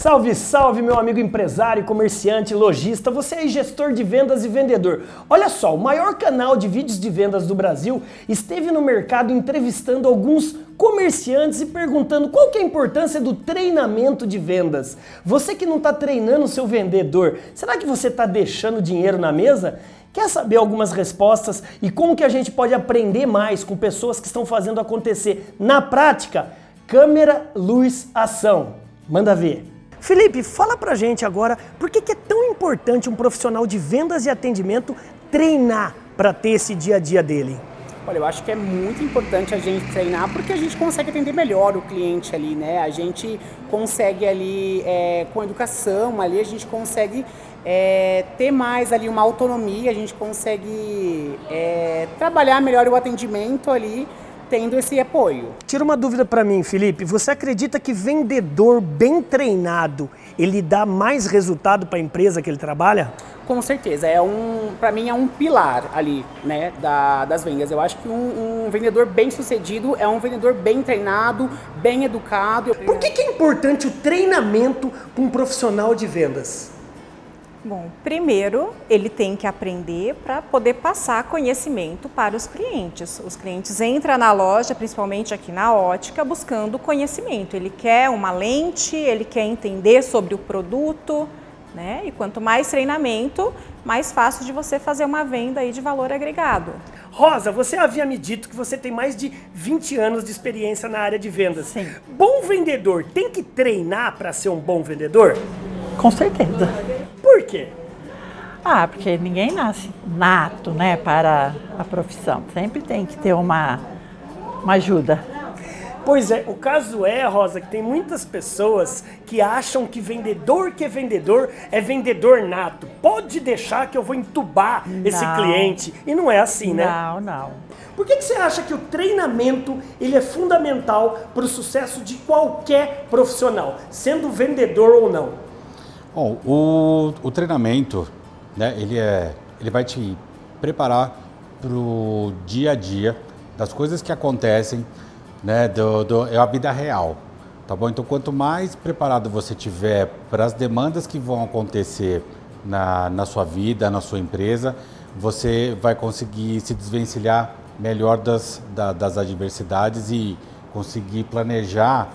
Salve, salve, meu amigo empresário, comerciante, lojista, você é gestor de vendas e vendedor. Olha só, o maior canal de vídeos de vendas do Brasil esteve no mercado entrevistando alguns comerciantes e perguntando qual que é a importância do treinamento de vendas. Você que não está treinando o seu vendedor, será que você está deixando dinheiro na mesa? Quer saber algumas respostas e como que a gente pode aprender mais com pessoas que estão fazendo acontecer na prática? Câmera, luz, ação. Manda ver. Felipe, fala pra gente agora por que, que é tão importante um profissional de vendas e atendimento treinar para ter esse dia a dia dele. Olha, eu acho que é muito importante a gente treinar porque a gente consegue atender melhor o cliente ali, né? A gente consegue ali, é, com educação ali, a gente consegue é, ter mais ali uma autonomia, a gente consegue é, trabalhar melhor o atendimento ali tendo esse apoio. Tira uma dúvida para mim, Felipe. Você acredita que vendedor bem treinado ele dá mais resultado para a empresa que ele trabalha? Com certeza, é um, para mim é um pilar ali, né, da, das vendas. Eu acho que um, um, vendedor bem sucedido é um vendedor bem treinado, bem educado. Por que, que é importante o treinamento para um profissional de vendas? Bom, primeiro ele tem que aprender para poder passar conhecimento para os clientes. Os clientes entram na loja, principalmente aqui na ótica, buscando conhecimento. Ele quer uma lente, ele quer entender sobre o produto, né? E quanto mais treinamento, mais fácil de você fazer uma venda aí de valor agregado. Rosa, você havia me dito que você tem mais de 20 anos de experiência na área de vendas. Sim. Bom vendedor tem que treinar para ser um bom vendedor? Com certeza. Quê? Ah, porque ninguém nasce nato, né, para a profissão. Sempre tem que ter uma, uma ajuda. Pois é, o caso é, Rosa, que tem muitas pessoas que acham que vendedor que é vendedor é vendedor nato. Pode deixar que eu vou entubar não, esse cliente. E não é assim, né? Não, não. Por que, que você acha que o treinamento ele é fundamental para o sucesso de qualquer profissional, sendo vendedor ou não? Bom, o, o treinamento, né, ele, é, ele vai te preparar para o dia a dia das coisas que acontecem, né, do, do, é a vida real, tá bom? Então, quanto mais preparado você tiver para as demandas que vão acontecer na, na sua vida, na sua empresa, você vai conseguir se desvencilhar melhor das, da, das adversidades e conseguir planejar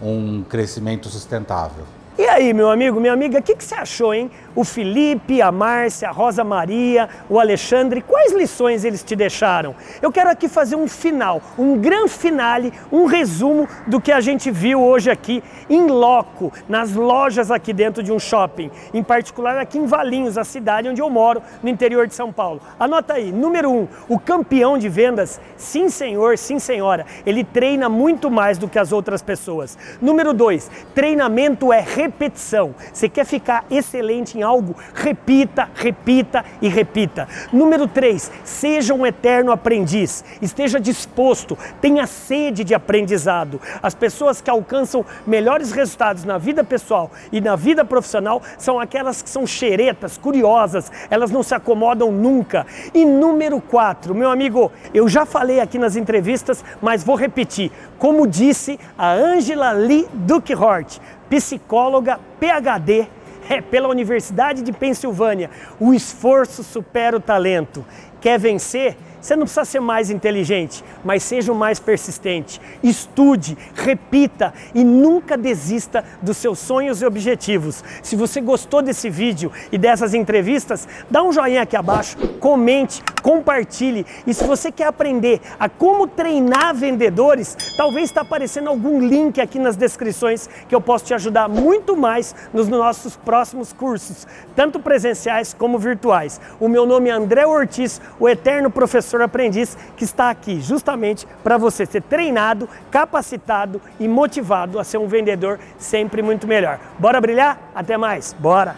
um crescimento sustentável. E aí, meu amigo, minha amiga, o que, que você achou, hein? O Felipe, a Márcia, a Rosa Maria, o Alexandre, quais lições eles te deixaram? Eu quero aqui fazer um final, um grande finale, um resumo do que a gente viu hoje aqui em loco, nas lojas aqui dentro de um shopping, em particular aqui em Valinhos, a cidade onde eu moro, no interior de São Paulo. Anota aí, número um, o campeão de vendas, sim senhor, sim senhora, ele treina muito mais do que as outras pessoas. Número dois, treinamento é repetição. Você quer ficar excelente em algo? Repita, repita e repita. Número 3, seja um eterno aprendiz. Esteja disposto, tenha sede de aprendizado. As pessoas que alcançam melhores resultados na vida pessoal e na vida profissional são aquelas que são xeretas, curiosas, elas não se acomodam nunca. E número 4, meu amigo, eu já falei aqui nas entrevistas, mas vou repetir. Como disse a Angela Lee Duckhort, psicóloga, PhD, é, pela Universidade de Pensilvânia. O esforço supera o talento. Quer vencer? Você não precisa ser mais inteligente, mas seja o mais persistente. Estude, repita e nunca desista dos seus sonhos e objetivos. Se você gostou desse vídeo e dessas entrevistas, dá um joinha aqui abaixo, comente, compartilhe. E se você quer aprender a como treinar vendedores, talvez está aparecendo algum link aqui nas descrições que eu posso te ajudar muito mais nos nossos próximos cursos, tanto presenciais como virtuais. O meu nome é André Ortiz, o eterno professor professor aprendiz que está aqui justamente para você ser treinado, capacitado e motivado a ser um vendedor sempre muito melhor. Bora brilhar? Até mais. Bora.